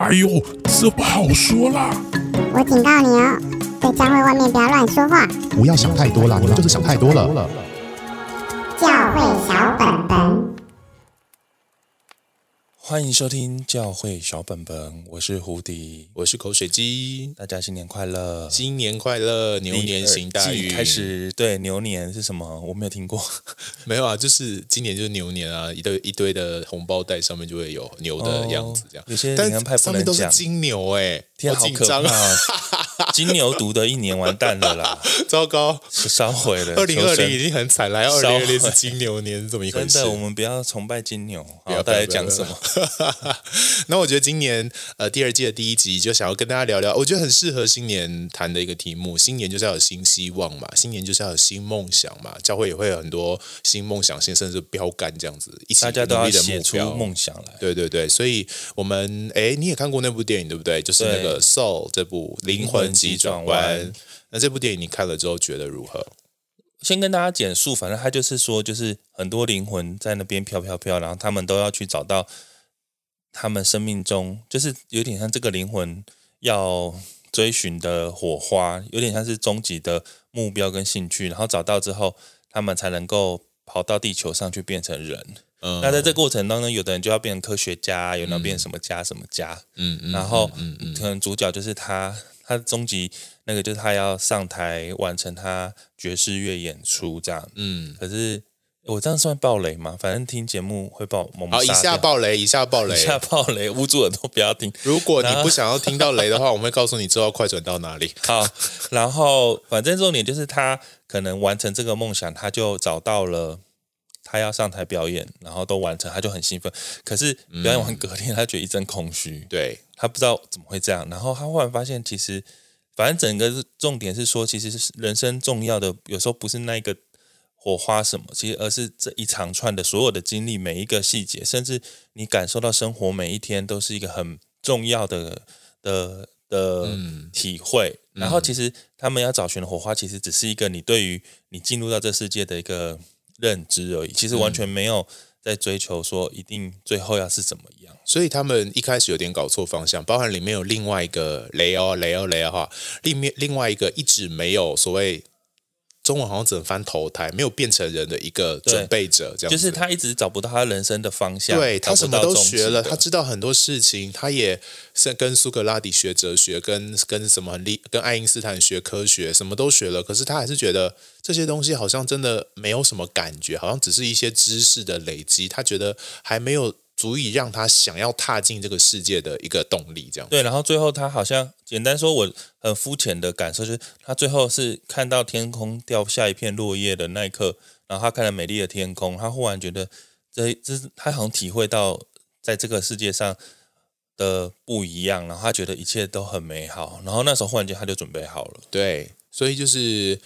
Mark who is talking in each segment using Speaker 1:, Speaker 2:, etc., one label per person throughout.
Speaker 1: 哎呦，这不好说啦！
Speaker 2: 我警告你哦，在教会外面不要乱说话。
Speaker 3: 不要想太多了，你们就是想太多了。
Speaker 2: 教会小本本。
Speaker 4: 欢迎收听教会小本本，我是胡迪，
Speaker 5: 我是口水鸡，
Speaker 4: 大家新年快乐！
Speaker 5: 新年快乐，牛年行大运。
Speaker 4: 开始对牛年是什么？我没有听过，
Speaker 5: 没有啊，就是今年就是牛年啊，一堆一堆的红包袋上面就会有牛的样子，这样。
Speaker 4: 哦、有些
Speaker 5: 但
Speaker 4: 派
Speaker 5: 上面都是金牛哎、欸，
Speaker 4: 天好紧张啊！金牛犊的一年完蛋了啦，
Speaker 5: 糟糕，
Speaker 4: 烧毁了。
Speaker 5: 二零二零已经很惨了，二零二零是金牛年，是怎么一回事？
Speaker 4: 真的，我们不要崇拜金牛，不要大家讲什么。
Speaker 5: 那我觉得今年呃第二季的第一集就想要跟大家聊聊，我觉得很适合新年谈的一个题目。新年就是要有新希望嘛，新年就是要有新梦想嘛。教会也会有很多新梦想，新甚至标杆这样子，一起
Speaker 4: 大家都要写出梦想来。
Speaker 5: 对对对，所以我们哎，你也看过那部电影对不对？就是那个《Soul》这部灵魂急转弯。那这部电影你看了之后觉得如何？
Speaker 4: 先跟大家简述，反正他就是说，就是很多灵魂在那边飘飘飘，然后他们都要去找到。他们生命中就是有点像这个灵魂要追寻的火花，有点像是终极的目标跟兴趣，然后找到之后，他们才能够跑到地球上去变成人。嗯，那在这过程当中，有的人就要变成科学家，有的人变成什么家什么家。嗯嗯，然后可能主角就是他，他终极那个就是他要上台完成他爵士乐演出这样。嗯，可是。我这样算暴雷吗？反正听节目会爆。
Speaker 5: 好，以下暴雷，以下暴雷，
Speaker 4: 以下暴雷，捂住耳朵不要听。
Speaker 5: 如果你不想要听到雷的话，我们会告诉你之后快转到哪里。
Speaker 4: 好，然后反正重点就是他可能完成这个梦想，他就找到了他要上台表演，然后都完成，他就很兴奋。可是表演完隔天，他觉得一阵空虚，
Speaker 5: 对，
Speaker 4: 他不知道怎么会这样。然后他忽然发现，其实反正整个重点是说，其实是人生重要的，有时候不是那个。火花什么？其实而是这一长串的所有的经历，每一个细节，甚至你感受到生活每一天都是一个很重要的的的体会。嗯、然后，其实他们要找寻的火花，其实只是一个你对于你进入到这世界的一个认知而已。其实完全没有在追求说一定最后要是怎么样。
Speaker 5: 所以他们一开始有点搞错方向，包含里面有另外一个雷欧雷欧雷欧哈，另面另外一个一直没有所谓。中文好像只能翻投胎，没有变成人的一个准备者，这样
Speaker 4: 就是他一直找不到他人生的方向。
Speaker 5: 对，他什么都学了，他知道很多事情，他也是跟苏格拉底学哲学，跟跟什么很厉，跟爱因斯坦学科学，什么都学了。可是他还是觉得这些东西好像真的没有什么感觉，好像只是一些知识的累积。他觉得还没有。足以让他想要踏进这个世界的一个动力，这样。
Speaker 4: 对，然后最后他好像简单说，我很肤浅的感受就是，他最后是看到天空掉下一片落叶的那一刻，然后他看了美丽的天空，他忽然觉得这这是他好像体会到在这个世界上的不一样，然后他觉得一切都很美好，然后那时候忽然间他就准备好了。
Speaker 5: 对，所以就是，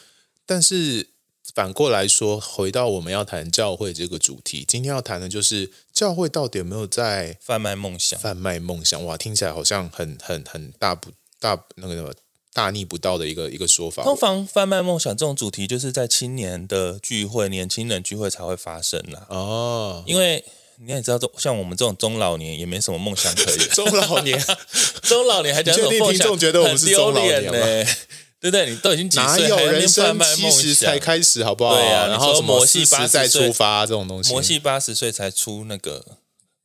Speaker 5: 但是。反过来说，回到我们要谈教会这个主题，今天要谈的就是教会到底有没有在
Speaker 4: 贩卖梦想？
Speaker 5: 贩卖梦想，哇，听起来好像很很很大不大那个什么大逆不道的一个一个说法。
Speaker 4: 通常贩卖梦想这种主题，就是在青年的聚会、年轻人聚会才会发生啦。哦，因为你也知道，像我们这种中老年也没什么梦想可以。
Speaker 5: 中老年，
Speaker 4: 中老年还讲什么梦想？
Speaker 5: 听众觉得我们是中老年吗？
Speaker 4: 对不对？你都已经几岁？
Speaker 5: 哪有人生七十才开始，好不好？
Speaker 4: 对啊，
Speaker 5: 然后摩西八十再出发这种东西，
Speaker 4: 摩西八十岁才出那个，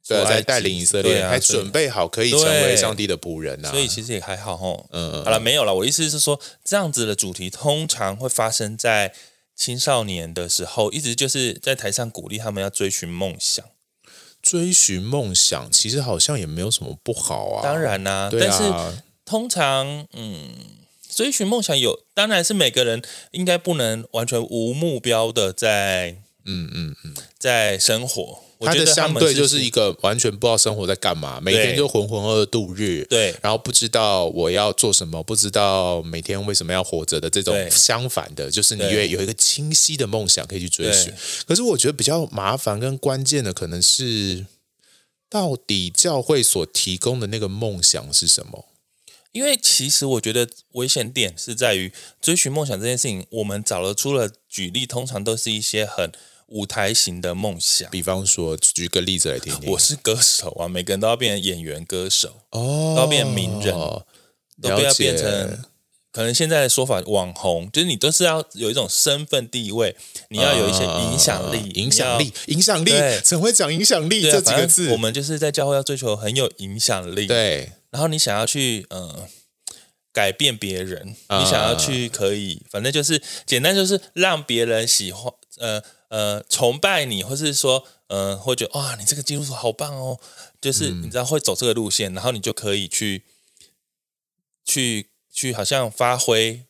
Speaker 5: 对，才带领以色列，还准备好可以成为上帝的仆人啊。
Speaker 4: 所以其实也还好吼。嗯，好了，没有了。我意思是说，这样子的主题通常会发生在青少年的时候，一直就是在台上鼓励他们要追寻梦想。
Speaker 5: 追寻梦想，其实好像也没有什么不好啊。
Speaker 4: 当然啦，但是通常，嗯。追寻梦想有，当然是每个人应该不能完全无目标的在，嗯嗯嗯，在生活。
Speaker 5: 他的相对就是一个完全不知道生活在干嘛，每天就浑浑噩噩度日，
Speaker 4: 对，
Speaker 5: 然后不知道我要做什么，不知道每天为什么要活着的这种相反的，就是你越有一个清晰的梦想可以去追寻。可是我觉得比较麻烦跟关键的可能是，到底教会所提供的那个梦想是什么？
Speaker 4: 因为其实我觉得危险点是在于追寻梦想这件事情，我们找了出了举例，通常都是一些很舞台型的梦想。
Speaker 5: 比方说，举个例子来听听。
Speaker 4: 我是歌手啊，每个人都要变成演员、歌手，
Speaker 5: 哦，
Speaker 4: 都要变名人，都不要变成。可能现在的说法，网红就是你都是要有一种身份地位，你要有一些影响力，
Speaker 5: 影响力，影响力，怎会讲影响力这几个字。
Speaker 4: 我们就是在教会要追求很有影响力，
Speaker 5: 对。
Speaker 4: 然后你想要去呃改变别人，你想要去可以，反正就是简单，就是让别人喜欢，呃呃崇拜你，或是说呃会觉得哇，你这个基督徒好棒哦，就是你知道会走这个路线，然后你就可以去去。去好像发挥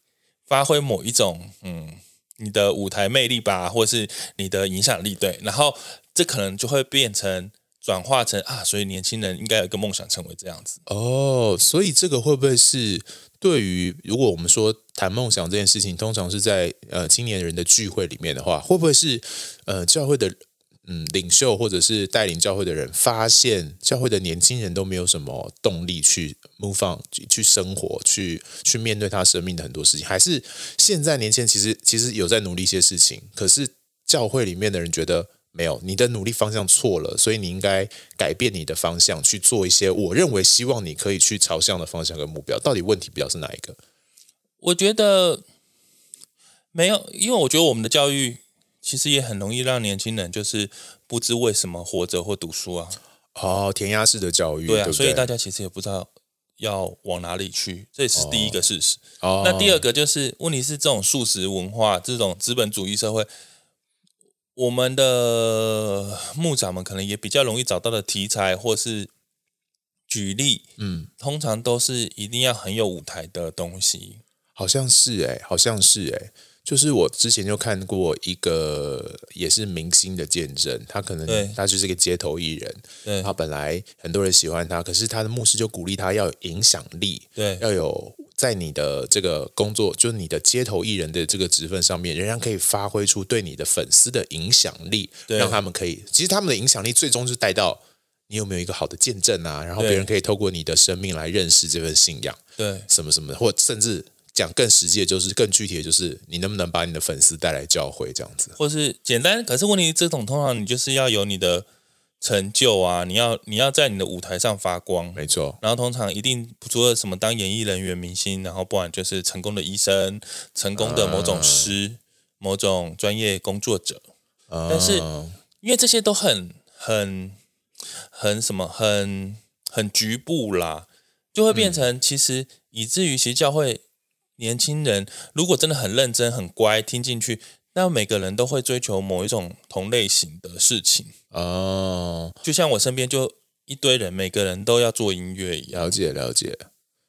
Speaker 4: 发挥某一种嗯，你的舞台魅力吧，或是你的影响力，对，然后这可能就会变成转化成啊，所以年轻人应该有一个梦想成为这样子
Speaker 5: 哦，所以这个会不会是对于如果我们说谈梦想这件事情，通常是在呃青年人的聚会里面的话，会不会是呃教会的？嗯，领袖或者是带领教会的人，发现教会的年轻人都没有什么动力去 move on，去生活，去去面对他生命的很多事情。还是现在年轻人其实其实有在努力一些事情，可是教会里面的人觉得没有，你的努力方向错了，所以你应该改变你的方向，去做一些我认为希望你可以去朝向的方向跟目标。到底问题比较是哪一个？
Speaker 4: 我觉得没有，因为我觉得我们的教育。其实也很容易让年轻人就是不知为什么活着或读书啊。
Speaker 5: 哦，填鸭式的教育，
Speaker 4: 对啊，
Speaker 5: 对对，
Speaker 4: 所以大家其实也不知道要往哪里去，这也是第一个事实。
Speaker 5: 哦，
Speaker 4: 那第二个就是问题是这种素食文化，这种资本主义社会，我们的牧长们可能也比较容易找到的题材或是举例，
Speaker 5: 嗯，
Speaker 4: 通常都是一定要很有舞台的东西。
Speaker 5: 好像是哎，好像是哎。就是我之前就看过一个也是明星的见证，他可能他就是一个街头艺人，
Speaker 4: 对，
Speaker 5: 他本来很多人喜欢他，可是他的牧师就鼓励他要有影响力，
Speaker 4: 对，
Speaker 5: 要有在你的这个工作，就是你的街头艺人的这个职分上面，仍然可以发挥出对你的粉丝的影响力，让他们可以，其实他们的影响力最终就是带到你有没有一个好的见证啊，然后别人可以透过你的生命来认识这份信仰，
Speaker 4: 对，
Speaker 5: 什么什么的，或甚至。讲更实际的，就是更具体的，就是你能不能把你的粉丝带来教会这样子，
Speaker 4: 或是简单。可是问题，这种通常你就是要有你的成就啊，你要你要在你的舞台上发光，
Speaker 5: 没错。
Speaker 4: 然后通常一定除了什么当演艺人员、明星，然后不然就是成功的医生、成功的某种师、嗯、某种专业工作者。
Speaker 5: 嗯、
Speaker 4: 但是因为这些都很很很什么，很很局部啦，就会变成其实以至于其实教会。年轻人如果真的很认真、很乖，听进去，那每个人都会追求某一种同类型的事情
Speaker 5: 哦。
Speaker 4: 就像我身边就一堆人，每个人都要做音乐一样。
Speaker 5: 了解，了解。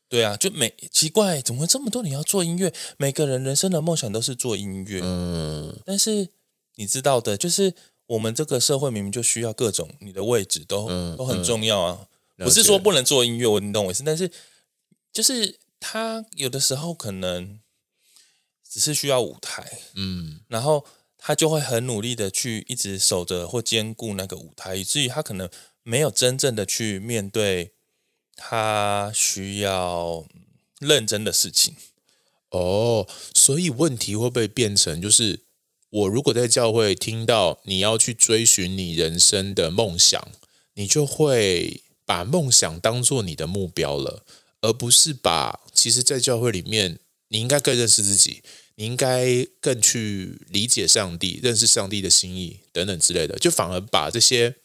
Speaker 4: 对啊，就每奇怪，怎么会这么多人要做音乐？每个人人生的梦想都是做音乐。
Speaker 5: 嗯。
Speaker 4: 但是你知道的，就是我们这个社会明明就需要各种你的位置都、
Speaker 5: 嗯、
Speaker 4: 都很重要啊。
Speaker 5: 嗯、
Speaker 4: 不是说不能做音乐，我你懂我意思。但是就是。他有的时候可能只是需要舞台，
Speaker 5: 嗯，
Speaker 4: 然后他就会很努力的去一直守着或兼顾那个舞台，以至于他可能没有真正的去面对他需要认真的事情。
Speaker 5: 哦，所以问题会不会变成就是，我如果在教会听到你要去追寻你人生的梦想，你就会把梦想当做你的目标了。而不是把，其实，在教会里面，你应该更认识自己，你应该更去理解上帝，认识上帝的心意等等之类的，就反而把这些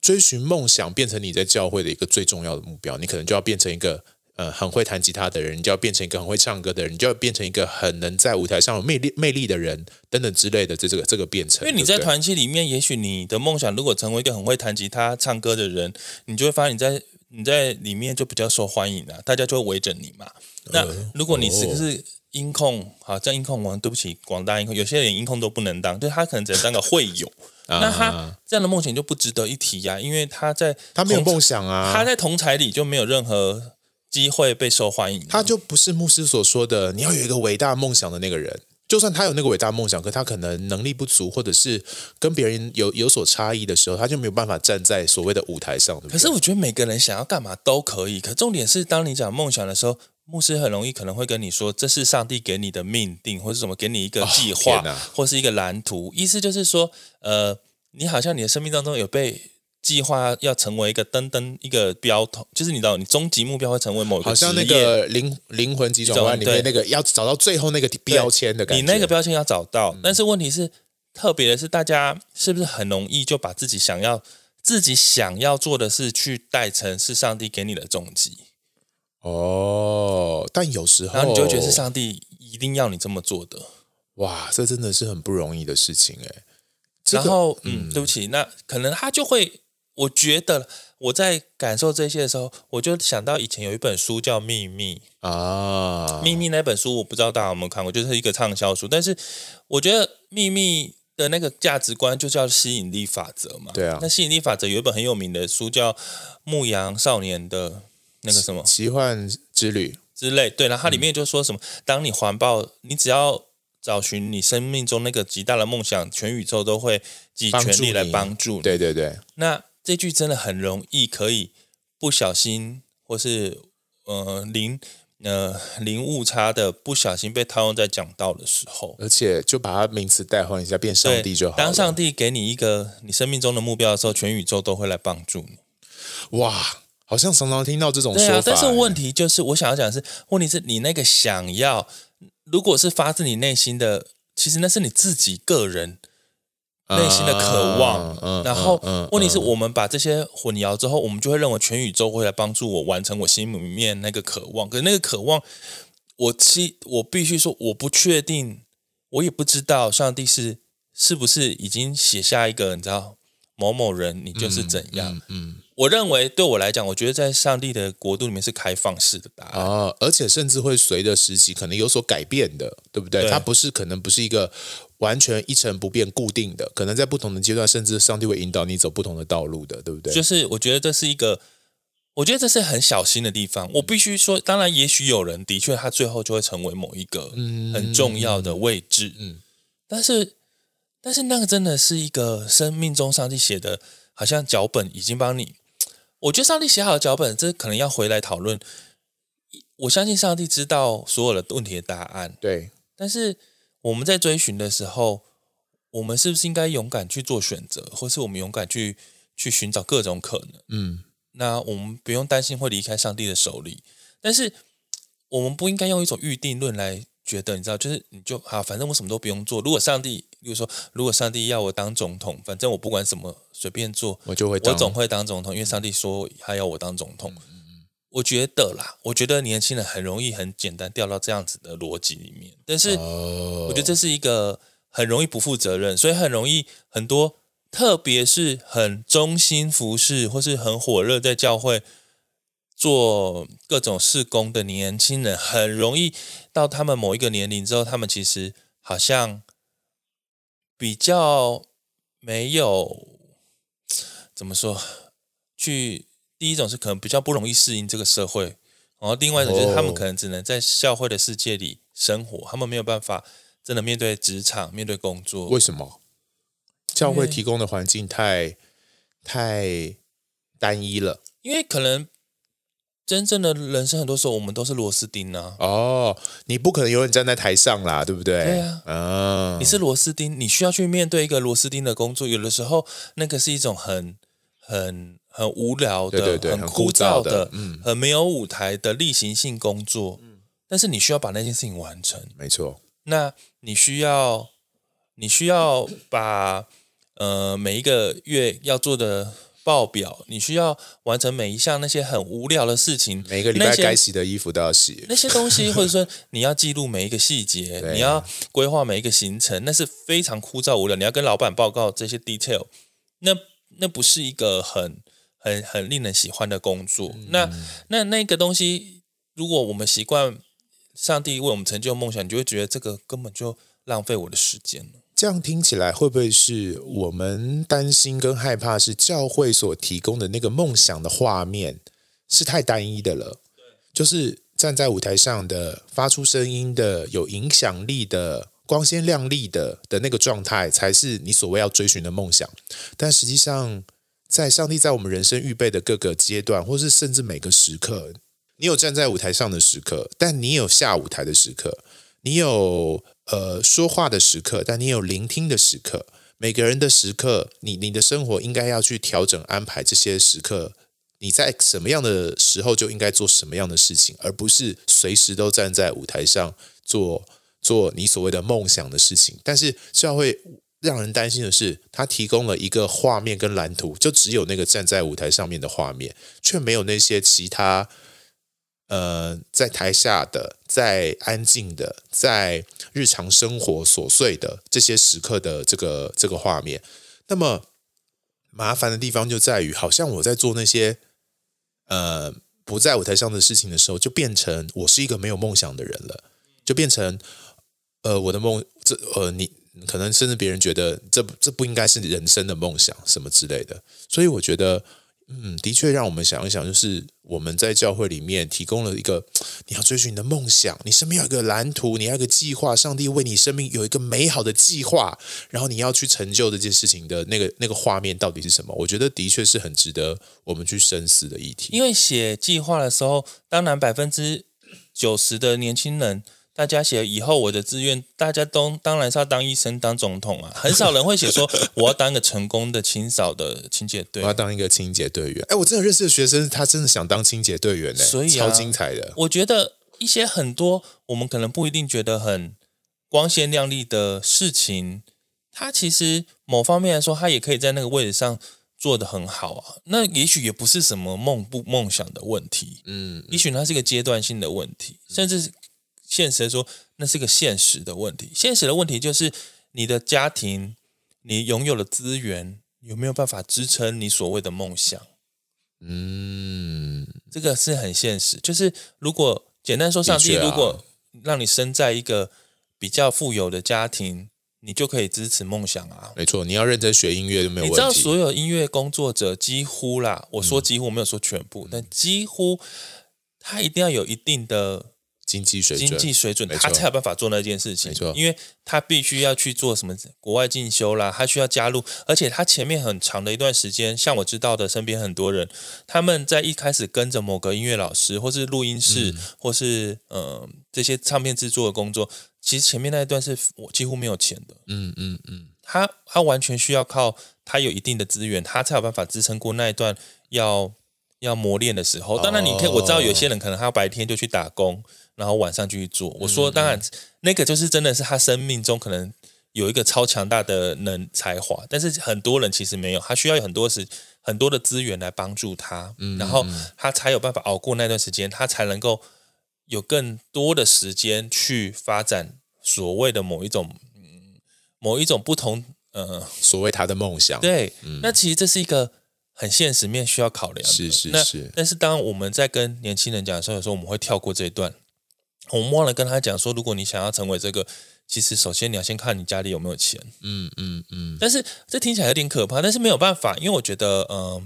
Speaker 5: 追寻梦想变成你在教会的一个最重要的目标。你可能就要变成一个呃很会弹吉他的人，你就要变成一个很会唱歌的人，你就要变成一个很能在舞台上有魅力魅力的人等等之类的。这这个这个变成，
Speaker 4: 因为你在团契里面，也许你的梦想如果成为一个很会弹吉他、唱歌的人，你就会发现你在。你在里面就比较受欢迎啊，大家就会围着你嘛。那如果你是个是音控，好，这样音控，我对不起广大音控，有些人音控都不能当，就他可能只能当个会友。那他这样的梦想就不值得一提呀，因为他在
Speaker 5: 他没有梦想啊，
Speaker 4: 他在同才里就没有任何机会被受欢迎，
Speaker 5: 他就不是牧师所说的你要有一个伟大梦想的那个人。就算他有那个伟大梦想，可他可能能力不足，或者是跟别人有有所差异的时候，他就没有办法站在所谓的舞台上。对对，
Speaker 4: 可是我觉得每个人想要干嘛都可以，可重点是当你讲梦想的时候，牧师很容易可能会跟你说，这是上帝给你的命定，或是什么给你一个计划，
Speaker 5: 哦、
Speaker 4: 或是一个蓝图。意思就是说，呃，你好像你的生命当中有被计划要成为一个灯灯一个标头，就是你知道，你终极目标会成为某一个，
Speaker 5: 好像那个灵灵魂急转弯里面那个要找到最后那个标签的感觉。
Speaker 4: 你那个标签要找到，嗯、但是问题是，特别的是，大家是不是很容易就把自己想要自己想要做的事去带成是上帝给你的终极？
Speaker 5: 哦，但有时候，
Speaker 4: 然后你就会觉得是上帝一定要你这么做的。
Speaker 5: 哇，这真的是很不容易的事情哎。
Speaker 4: 然后，嗯，对不起，那可能他就会，我觉得我在感受这些的时候，我就想到以前有一本书叫《秘密》啊，《秘密》那本书我不知道大家有没有看过，就是一个畅销书。但是我觉得《秘密》的那个价值观就叫吸引力法则嘛。
Speaker 5: 对啊，
Speaker 4: 那吸引力法则有一本很有名的书叫《牧羊少年的》。那个什么
Speaker 5: 奇幻之旅
Speaker 4: 之类，对，然后它里面就说什么，嗯、当你环抱，你只要找寻你生命中那个极大的梦想，全宇宙都会尽全力来帮助你。
Speaker 5: 对对对，
Speaker 4: 那这句真的很容易可以不小心，或是呃零呃零误差的不小心被套用在讲道的时候，
Speaker 5: 而且就把它名词代换一下，变上帝就好。
Speaker 4: 当上帝给你一个你生命中的目标的时候，全宇宙都会来帮助你。
Speaker 5: 哇！好像常常听到这种说法，
Speaker 4: 啊，但是问题就是，我想要讲的是，问题是你那个想要，如果是发自你内心的，其实那是你自己个人内心的渴望。然后问题是我们把这些混淆之后，我们就会认为全宇宙会来帮助我完成我心里面那个渴望。可是那个渴望，我其我必须说，我不确定，我也不知道上帝是是不是已经写下一个，你知道某某人，你就是怎样。嗯。嗯嗯我认为对我来讲，我觉得在上帝的国度里面是开放式的答案
Speaker 5: 啊，而且甚至会随着时期可能有所改变的，对不对？对，它不是可能不是一个完全一成不变固定的，可能在不同的阶段，甚至上帝会引导你走不同的道路的，对不对？
Speaker 4: 就是我觉得这是一个，我觉得这是很小心的地方。我必须说，当然，也许有人的确他最后就会成为某一个很重要的位置，嗯，嗯，但是，但是那个真的是一个生命中上帝写的，好像脚本已经帮你。我觉得上帝写好的脚本，这可能要回来讨论。我相信上帝知道所有的问题的答案，
Speaker 5: 对。
Speaker 4: 但是我们在追寻的时候，我们是不是应该勇敢去做选择，或是我们勇敢去去寻找各种可能？嗯，那我们不用担心会离开上帝的手里，但是我们不应该用一种预定论来觉得，你知道，就是你就好，反正我什么都不用做。如果上帝，比如说，如果上帝要我当总统，反正我不管什么。随便做，
Speaker 5: 我就会，
Speaker 4: 我总会当总统，因为上帝说他要我当总统。嗯、我觉得啦，我觉得年轻人很容易很简单掉到这样子的逻辑里面，但是我觉得这是一个很容易不负责任，所以很容易很多，特别是很忠心服侍或是很火热在教会做各种事工的年轻人，很容易到他们某一个年龄之后，他们其实好像比较没有。怎么说？去第一种是可能比较不容易适应这个社会，然后另外一种就是他们可能只能在教会的世界里生活，他们没有办法真的面对职场、面对工作。
Speaker 5: 为什么？教会提供的环境太太单一了。
Speaker 4: 因为可能真正的人生很多时候我们都是螺丝钉啊。
Speaker 5: 哦，你不可能永远站在台上啦，对不对？
Speaker 4: 对啊。嗯，你是螺丝钉，你需要去面对一个螺丝钉的工作，有的时候那个是一种很。很很无聊的，
Speaker 5: 对对对，
Speaker 4: 很枯燥的，
Speaker 5: 燥的嗯，
Speaker 4: 很没有舞台的例行性工作，嗯，但是你需要把那件事情完成，
Speaker 5: 没错。
Speaker 4: 那你需要，你需要把呃每一个月要做的报表，你需要完成每一项那些很无聊的事情，
Speaker 5: 每个礼拜该洗的衣服都要洗，
Speaker 4: 那些东西，或者说 你要记录每一个细节，你要规划每一个行程，那是非常枯燥无聊。你要跟老板报告这些 detail，那。那不是一个很很很令人喜欢的工作。嗯、那那那个东西，如果我们习惯上帝为我们成就梦想，你就会觉得这个根本就浪费我的时间了。
Speaker 5: 这样听起来，会不会是我们担心跟害怕，是教会所提供的那个梦想的画面是太单一的了？就是站在舞台上的、发出声音的、有影响力的。光鲜亮丽的的那个状态，才是你所谓要追寻的梦想。但实际上，在上帝在我们人生预备的各个阶段，或是甚至每个时刻，你有站在舞台上的时刻，但你有下舞台的时刻，你有呃说话的时刻，但你有聆听的时刻。每个人的时刻，你你的生活应该要去调整安排这些时刻。你在什么样的时候就应该做什么样的事情，而不是随时都站在舞台上做做你所谓的梦想的事情。但是这样会让人担心的是，他提供了一个画面跟蓝图，就只有那个站在舞台上面的画面，却没有那些其他呃在台下的、在安静的、在日常生活琐碎的这些时刻的这个这个画面。那么麻烦的地方就在于，好像我在做那些。呃，不在舞台上的事情的时候，就变成我是一个没有梦想的人了，就变成呃，我的梦，这呃，你可能甚至别人觉得这这不应该是人生的梦想什么之类的，所以我觉得。嗯，的确，让我们想一想，就是我们在教会里面提供了一个，你要追寻你的梦想，你身边有一个蓝图，你要一个计划，上帝为你生命有一个美好的计划，然后你要去成就这件事情的那个那个画面到底是什么？我觉得的确是很值得我们去深思的议题。
Speaker 4: 因为写计划的时候，当然百分之九十的年轻人。大家写以后我的志愿，大家都当然是要当医生、当总统啊，很少人会写说 我要当一个成功的清扫的清洁队，
Speaker 5: 我要当一个清洁队员。哎，我真的认识的学生，他真的想当清洁队员呢，所以啊，超精彩的。
Speaker 4: 我觉得一些很多我们可能不一定觉得很光鲜亮丽的事情，他其实某方面来说，他也可以在那个位置上做的很好啊。那也许也不是什么梦不梦想的问题，嗯，也许它是一个阶段性的问题，甚至。现实说，那是个现实的问题。现实的问题就是你的家庭，你拥有的资源有没有办法支撑你所谓的梦想？嗯，这个是很现实。就是如果简单说，上帝如果让你生在一个比较富有的家庭，你就可以支持梦想啊。
Speaker 5: 没错，你要认真学音乐就没有问题。
Speaker 4: 你知道，所有音乐工作者几乎啦，我说几乎，我没有说全部，嗯、但几乎他一定要有一定的。
Speaker 5: 经济水准，
Speaker 4: 经济水准，他才有办法做那件事情。没错，因为他必须要去做什么国外进修啦，他需要加入，而且他前面很长的一段时间，像我知道的，身边很多人，他们在一开始跟着某个音乐老师，或是录音室，嗯、或是呃这些唱片制作的工作，其实前面那一段是我几乎没有钱的。嗯嗯嗯，他他完全需要靠他有一定的资源，他才有办法支撑过那一段要要磨练的时候。当然，你可以我知道有些人可能他要白天就去打工。然后晚上继续做。我说，当然，那个就是真的是他生命中可能有一个超强大的能才华，但是很多人其实没有，他需要有很多时很多的资源来帮助他，然后他才有办法熬过那段时间，他才能够有更多的时间去发展所谓的某一种，某一种不同，呃，
Speaker 5: 所谓他的梦想。
Speaker 4: 对，那其实这是一个很现实面需要考量的。
Speaker 5: 是是是。
Speaker 4: 但是当我们在跟年轻人讲的时候，有时候我们会跳过这一段。我们忘了跟他讲说，如果你想要成为这个，其实首先你要先看你家里有没有钱。嗯嗯嗯。但是这听起来有点可怕，但是没有办法，因为我觉得，嗯、呃，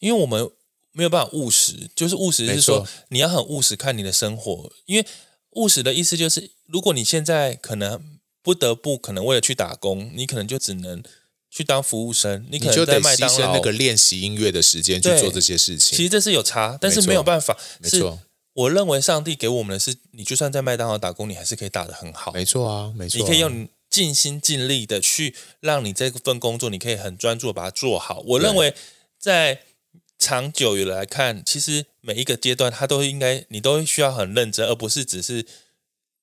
Speaker 4: 因为我们没有办法务实，就是务实是说你要很务实看你的生活，因为务实的意思就是，如果你现在可能不得不可能为了去打工，你可能就只能去当服务生，你可能在麦当劳
Speaker 5: 那个练习音乐的时间去做这些事情。
Speaker 4: 其实这是有差，但是没有办法，没错。我认为上帝给我们的是，你就算在麦当劳打工，你还是可以打得很好。
Speaker 5: 没错啊，没错啊。
Speaker 4: 你可以用尽心尽力的去让你这份工作，你可以很专注的把它做好。我认为在长久以来看，其实每一个阶段，它都应该你都需要很认真，而不是只是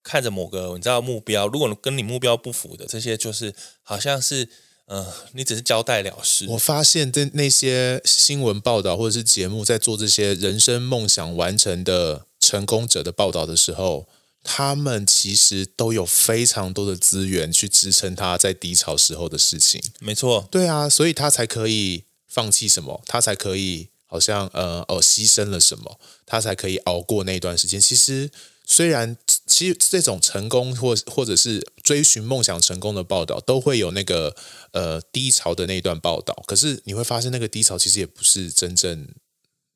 Speaker 4: 看着某个你知道目标。如果跟你目标不符的这些，就是好像是。嗯、呃，你只是交代了事。
Speaker 5: 我发现的那些新闻报道或者是节目，在做这些人生梦想完成的成功者的报道的时候，他们其实都有非常多的资源去支撑他在低潮时候的事情。
Speaker 4: 没错，
Speaker 5: 对啊，所以他才可以放弃什么，他才可以好像呃哦牺牲了什么，他才可以熬过那段时间。其实。虽然其实这种成功或或者是追寻梦想成功的报道都会有那个呃低潮的那一段报道，可是你会发现那个低潮其实也不是真正，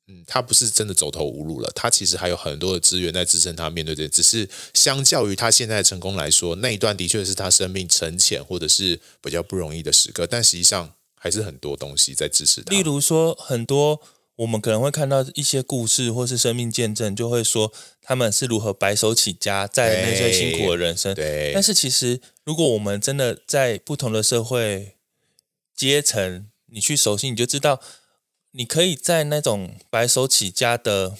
Speaker 5: 嗯，他不是真的走投无路了，他其实还有很多的资源在支撑他面对这，只是相较于他现在的成功来说，那一段的确是他生命沉潜或者是比较不容易的时刻，但实际上还是很多东西在支持他。
Speaker 4: 例如说，很多我们可能会看到一些故事或是生命见证，就会说他们是如何白手起家，在那些辛苦的人生。
Speaker 5: 对，
Speaker 4: 但是其实，如果我们真的在不同的社会阶层，你去熟悉，你就知道，你可以在那种白手起家的。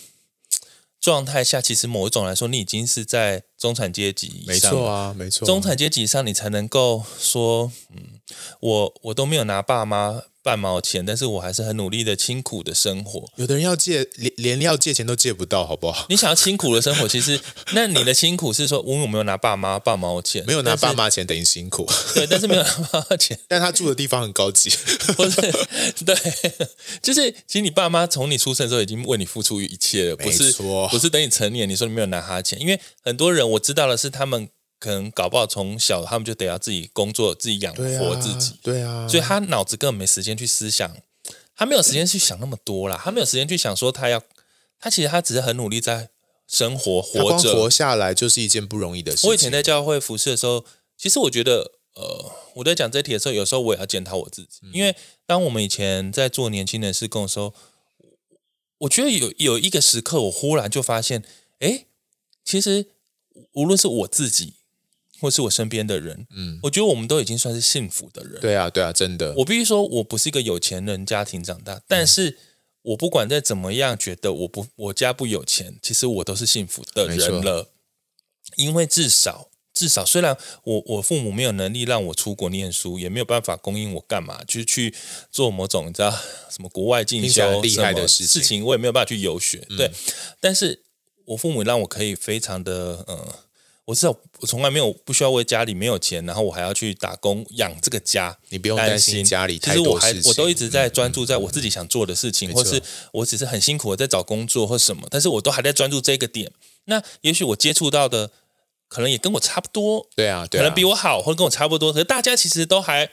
Speaker 4: 状态下，其实某一种来说，你已经是在中产阶级以上。
Speaker 5: 没错啊，没错。
Speaker 4: 中产阶级以上，你才能够说，嗯，我我都没有拿爸妈。半毛钱，但是我还是很努力的辛苦的生活。
Speaker 5: 有的人要借连连要借钱都借不到，好不好？
Speaker 4: 你想要辛苦的生活，其实那你的辛苦是说，我有没有拿爸妈半毛钱？
Speaker 5: 没有拿爸妈钱等于辛苦。
Speaker 4: 对，但是没有拿爸妈钱，
Speaker 5: 但他住的地方很高级。
Speaker 4: 不是，对，就是其实你爸妈从你出生的时候已经为你付出一切了，不是？不是等你成年，你说你没有拿他钱，因为很多人我知道的是他们。可能搞不好从小他们就得要自己工作，自己养活自己，
Speaker 5: 对啊，对啊，
Speaker 4: 所以他脑子根本没时间去思想，他没有时间去想那么多啦，他没有时间去想说他要，他其实他只是很努力在生活，活着
Speaker 5: 活下来就是一件不容易的事情。
Speaker 4: 我以前在教会服侍的时候，其实我觉得，呃，我在讲这题的时候，有时候我也要检讨我自己，因为当我们以前在做年轻人事工的时候，我觉得有有一个时刻，我忽然就发现，哎，其实无论是我自己。或是我身边的人，嗯，我觉得我们都已经算是幸福的人。
Speaker 5: 对啊，对啊，真的。
Speaker 4: 我必须说，我不是一个有钱人家庭长大，但是我不管再怎么样，觉得我不我家不有钱，其实我都是幸福的人了。因为至少至少，虽然我我父母没有能力让我出国念书，也没有办法供应我干嘛，就是去做某种你知道什么国外进修厉害的事情，事情我也没有办法去游学。嗯、对，但是我父母让我可以非常的嗯。呃我知道，我从来没有不需要为家里没有钱，然后我还要去打工养这个家。
Speaker 5: 你不用担心家里太多事情。其实我还我都
Speaker 4: 一直在专注在我自己想做的事情，嗯、或是我只是很辛苦的在找工作或什么，但是我都还在专注这个点。那也许我接触到的可能也跟我差不多，
Speaker 5: 对啊，对啊，
Speaker 4: 可能比我好，或者跟我差不多。可是大家其实都还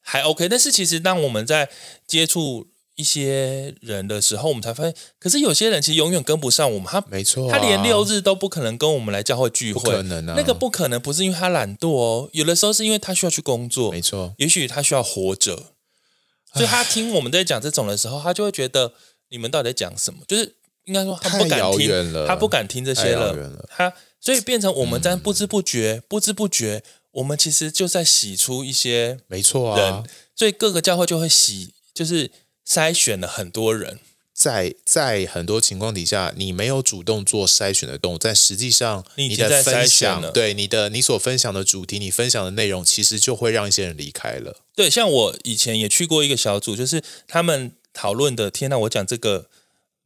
Speaker 4: 还 OK。但是其实当我们在接触。一些人的时候，我们才发现，可是有些人其实永远跟不上我们。他
Speaker 5: 没错、啊，
Speaker 4: 他连六日都不可能跟我们来教会聚会，
Speaker 5: 不可能啊。
Speaker 4: 那个不可能，不是因为他懒惰哦，有的时候是因为他需要去工作，
Speaker 5: 没错。
Speaker 4: 也许他需要活着，所以他听我们在讲这种的时候，他就会觉得你们到底在讲什么？就是应该说他不敢听，他不敢听这些了。了他所以变成我们在不知不觉、嗯、不知不觉，我们其实就在洗出一些
Speaker 5: 没错啊。
Speaker 4: 所以各个教会就会洗，就是。筛选了很多人，
Speaker 5: 在在很多情况底下，你没有主动做筛选的动作，但实际上你的分享，对你的你所分享的主题，你分享的内容，其实就会让一些人离开了。
Speaker 4: 对，像我以前也去过一个小组，就是他们讨论的。天呐，我讲这个，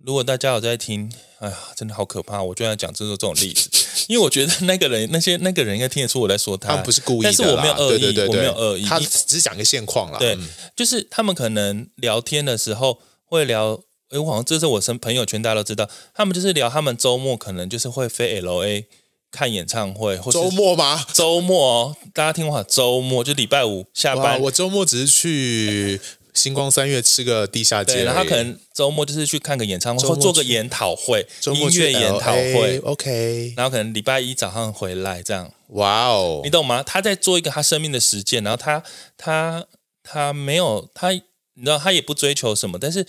Speaker 4: 如果大家有在听，哎呀，真的好可怕！我就要讲这种这种例子，因为我觉得那个人，那些那个人应该听得出我在说他，
Speaker 5: 他们不是故意的，
Speaker 4: 但是我没有恶意，
Speaker 5: 对对对对，
Speaker 4: 我没有恶意，
Speaker 5: 他只是讲个现况啦。
Speaker 4: 对，
Speaker 5: 嗯、
Speaker 4: 就是他们可能聊天的时候会聊，哎，我好像这是我身朋友圈，大家都知道，他们就是聊他们周末可能就是会飞 LA 看演唱会，或
Speaker 5: 周末吗？
Speaker 4: 周末哦，大家听我好，周末就礼拜五下班，
Speaker 5: 我周末只是去。星光三月吃个地下街，
Speaker 4: 然后他可能周末就是去看个演唱会，或做个研讨会，音乐研讨会
Speaker 5: ，OK。然
Speaker 4: 后可能礼拜一早上回来这样，
Speaker 5: 哇哦，
Speaker 4: 你懂吗？他在做一个他生命的实践，然后他他他没有他，你知道他也不追求什么，但是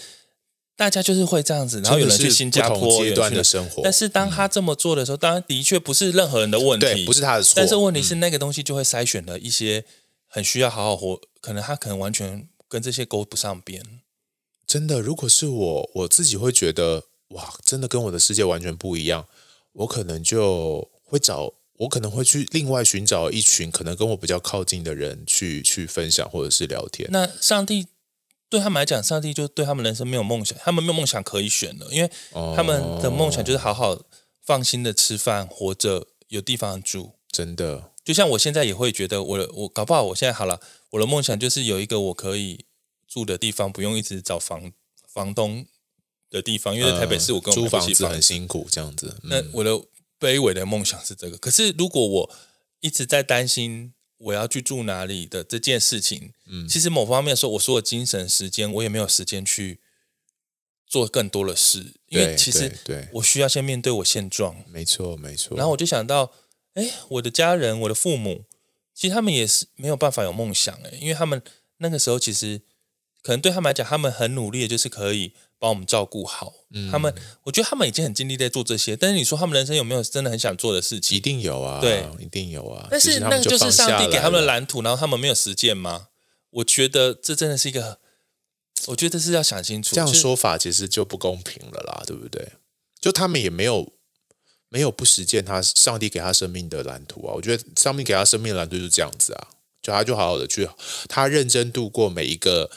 Speaker 4: 大家就是会这样子，然后有人去新加坡
Speaker 5: 阶段的生活，
Speaker 4: 但是当他这么做的时候，当然的确不是任何人的问题，
Speaker 5: 不是他的错，
Speaker 4: 但是问题是那个东西就会筛选了一些很需要好好活，可能他可能完全。跟这些勾不上边，
Speaker 5: 真的。如果是我，我自己会觉得，哇，真的跟我的世界完全不一样。我可能就会找，我可能会去另外寻找一群可能跟我比较靠近的人去去分享或者是聊天。
Speaker 4: 那上帝对他们来讲，上帝就对他们人生没有梦想，他们没有梦想可以选了，因为他们的梦想就是好好放心的吃饭、活着、有地方住。
Speaker 5: 真的，
Speaker 4: 就像我现在也会觉得我，我我搞不好，我现在好了。我的梦想就是有一个我可以住的地方，不用一直找房房东的地方，因为在台北市我跟我
Speaker 5: 租房子很辛苦，这样子。
Speaker 4: 那我的卑微的梦想是这个。可是如果我一直在担心我要去住哪里的这件事情，嗯，其实某方面说，我说我精神时间，我也没有时间去做更多的事，因为其实对我需要先面对我现状。
Speaker 5: 没错，没错。
Speaker 4: 然后我就想到，哎，我的家人，我的父母。其实他们也是没有办法有梦想诶，因为他们那个时候其实可能对他们来讲，他们很努力的就是可以把我们照顾好。
Speaker 5: 嗯
Speaker 4: 他们，我觉得他们已经很尽力在做这些，但是你说他们人生有没有真的很想做的事情？
Speaker 5: 一定有啊，
Speaker 4: 对，
Speaker 5: 一定有啊。
Speaker 4: 但是那就是上帝给他们的蓝图，然后他们没有实践吗？我觉得这真的是一个，我觉得这是要想清楚。
Speaker 5: 这样说法其实就不公平了啦，对不对？就他们也没有没有不实践他上帝给他生命的蓝图啊。我觉得上帝给他生命的蓝图就是这样子啊，就他就好好的去，他认真度过每一个。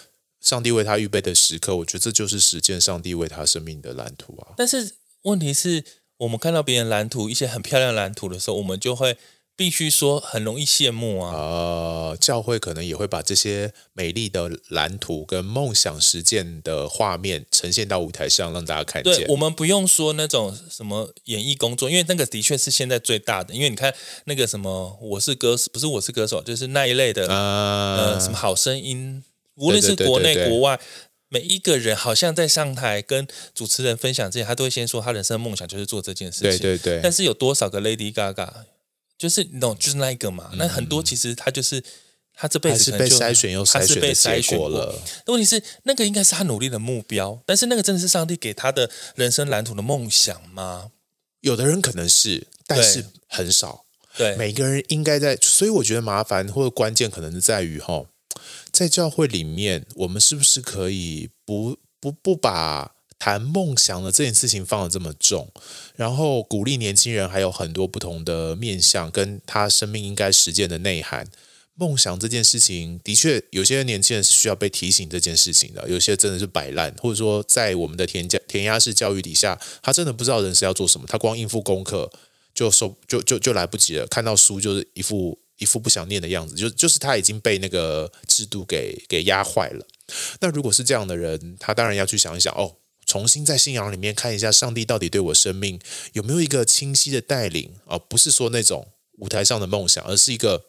Speaker 5: 上帝为他预备的时刻，我觉得这就是实践上帝为他生命的蓝图啊。
Speaker 4: 但是问题是我们看到别人蓝图一些很漂亮蓝图的时候，我们就会必须说很容易羡慕啊。
Speaker 5: 呃，教会可能也会把这些美丽的蓝图跟梦想实践的画面呈现到舞台上，让大家看见。
Speaker 4: 对，我们不用说那种什么演艺工作，因为那个的确是现在最大的。因为你看那个什么我是歌手，不是我是歌手，就是那一类的，
Speaker 5: 呃，
Speaker 4: 呃，什么好声音。无论是国内国外，每一个人好像在上台跟主持人分享之前，他都会先说他人生梦想就是做这件事情。
Speaker 5: 对对对。
Speaker 4: 但是有多少个 Lady Gaga，就是你懂，就是那一个嘛？嗯、那很多其实他就是他这辈子
Speaker 5: 被筛选又筛选的结果了。
Speaker 4: 问题是那个应该是他努力的目标，但是那个真的是上帝给他的人生蓝图的梦想吗？
Speaker 5: 有的人可能是，但是很少。
Speaker 4: 对，
Speaker 5: 每个人应该在，所以我觉得麻烦或者关键可能是在于哈。在教会里面，我们是不是可以不不不把谈梦想的这件事情放得这么重，然后鼓励年轻人还有很多不同的面向，跟他生命应该实践的内涵。梦想这件事情，的确有些年轻人是需要被提醒这件事情的，有些真的是摆烂，或者说在我们的填填鸭式教育底下，他真的不知道人生要做什么，他光应付功课就受就就就来不及了，看到书就是一副。一副不想念的样子，就就是他已经被那个制度给给压坏了。那如果是这样的人，他当然要去想一想哦，重新在信仰里面看一下上帝到底对我生命有没有一个清晰的带领啊、不是说那种舞台上的梦想，而是一个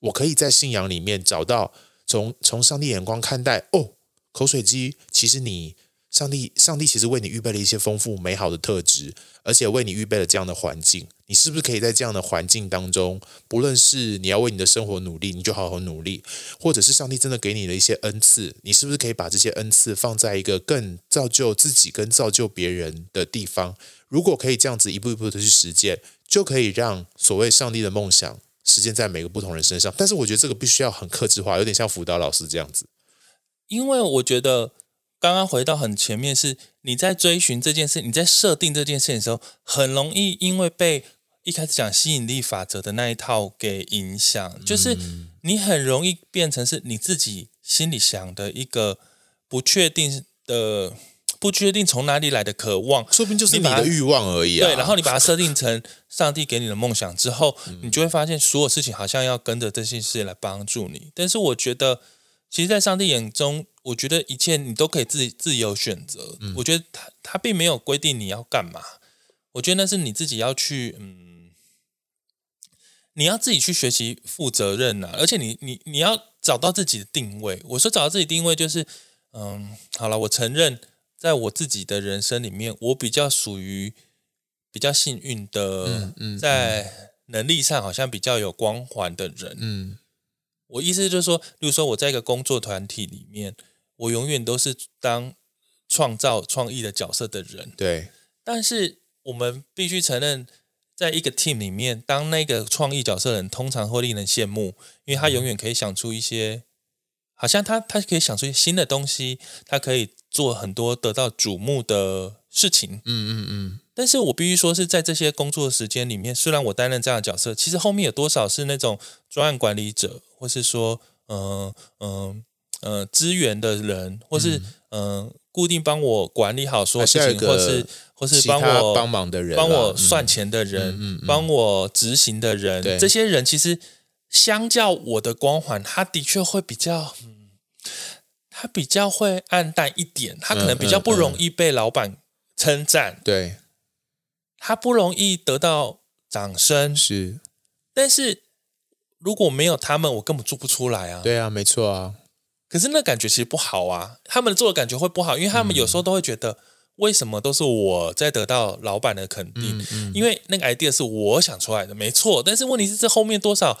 Speaker 5: 我可以在信仰里面找到从从上帝眼光看待哦，口水鸡，其实你。上帝，上帝其实为你预备了一些丰富美好的特质，而且为你预备了这样的环境。你是不是可以在这样的环境当中，不论是你要为你的生活努力，你就好好努力；或者是上帝真的给你了一些恩赐，你是不是可以把这些恩赐放在一个更造就自己跟造就别人的地方？如果可以这样子一步一步的去实践，就可以让所谓上帝的梦想实践在每个不同人身上。但是我觉得这个必须要很克制化，有点像辅导老师这样子，
Speaker 4: 因为我觉得。刚刚回到很前面，是你在追寻这件事，你在设定这件事的时候，很容易因为被一开始讲吸引力法则的那一套给影响，就是你很容易变成是你自己心里想的一个不确定的、不确定从哪里来的渴望，
Speaker 5: 说不定就是你的欲望而已啊。
Speaker 4: 对，然后你把它设定成上帝给你的梦想之后，你就会发现所有事情好像要跟着这些事来帮助你。但是我觉得，其实，在上帝眼中，我觉得一切你都可以自己自由选择。嗯、我觉得他他并没有规定你要干嘛，我觉得那是你自己要去，嗯，你要自己去学习负责任呐、啊。而且你你你要找到自己的定位。我说找到自己定位就是，嗯，好了，我承认，在我自己的人生里面，我比较属于比较幸运的，
Speaker 5: 嗯嗯、
Speaker 4: 在能力上好像比较有光环的人，
Speaker 5: 嗯。
Speaker 4: 我意思就是说，例如说我在一个工作团体里面，我永远都是当创造创意的角色的人。
Speaker 5: 对。但
Speaker 4: 是我们必须承认，在一个 team 里面，当那个创意角色的人通常会令人羡慕，因为他永远可以想出一些，好像他他可以想出新的东西，他可以做很多得到瞩目的事情。
Speaker 5: 嗯嗯嗯。
Speaker 4: 但是我必须说，是在这些工作时间里面，虽然我担任这样的角色，其实后面有多少是那种专案管理者，或是说，嗯嗯嗯，资源的人，或是嗯、呃、固定帮我管理好所有事情，或是或是帮我
Speaker 5: 帮忙的人，
Speaker 4: 帮我算钱的人，帮我执行的人，
Speaker 5: 对
Speaker 4: 这些人其实相较我的光环，他的确会比较，嗯，他比较会暗淡一点，他可能比较不容易被老板称赞，
Speaker 5: 嗯嗯、对。
Speaker 4: 他不容易得到掌声，
Speaker 5: 是，
Speaker 4: 但是如果没有他们，我根本做不出来啊。
Speaker 5: 对啊，没错啊。
Speaker 4: 可是那感觉其实不好啊，他们做的感觉会不好，因为他们有时候都会觉得，为什么都是我在得到老板的肯定？
Speaker 5: 嗯嗯、
Speaker 4: 因为那个 idea 是我想出来的，没错。但是问题是，这后面多少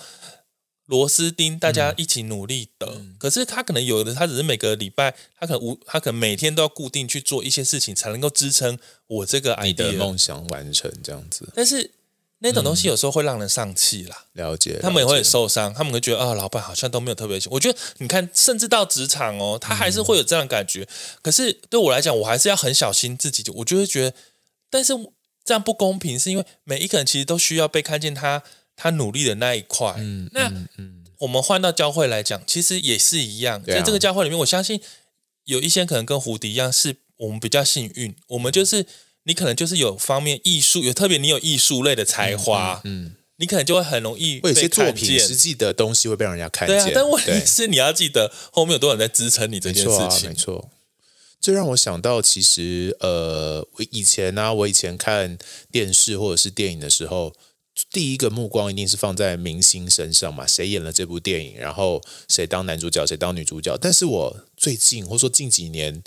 Speaker 4: 螺丝钉，大家一起努力的。嗯、可是他可能有的，他只是每个礼拜，他可能无，他可能每天都要固定去做一些事情，才能够支撑我这个 idea
Speaker 5: 你的梦想完成这样子。
Speaker 4: 但是那种东西有时候会让人丧气啦。
Speaker 5: 嗯、了解，
Speaker 4: 他们也会很受伤，他们会觉得啊、哦，老板好像都没有特别。我觉得你看，甚至到职场哦，他还是会有这样的感觉。嗯、可是对我来讲，我还是要很小心自己。我就会觉得，但是这样不公平，是因为每一个人其实都需要被看见他。他努力的那一块，嗯，那我们换到教会来讲，其实也是一样。在这个教会里面，我相信有一些可能跟胡迪一样，是我们比较幸运。我们就是你可能就是有方面艺术，有特别你有艺术类的才华，嗯，你可能就会很容易。会有些作品
Speaker 5: 实际的东西会被人家看见。
Speaker 4: 对啊，但问题是你要记得后面有多少人在支撑你这件事情。
Speaker 5: 没错，这让我想到，其实呃，我以前呢，我以前看电视或者是电影的时候。第一个目光一定是放在明星身上嘛，谁演了这部电影，然后谁当男主角，谁当女主角。但是我最近或者说近几年，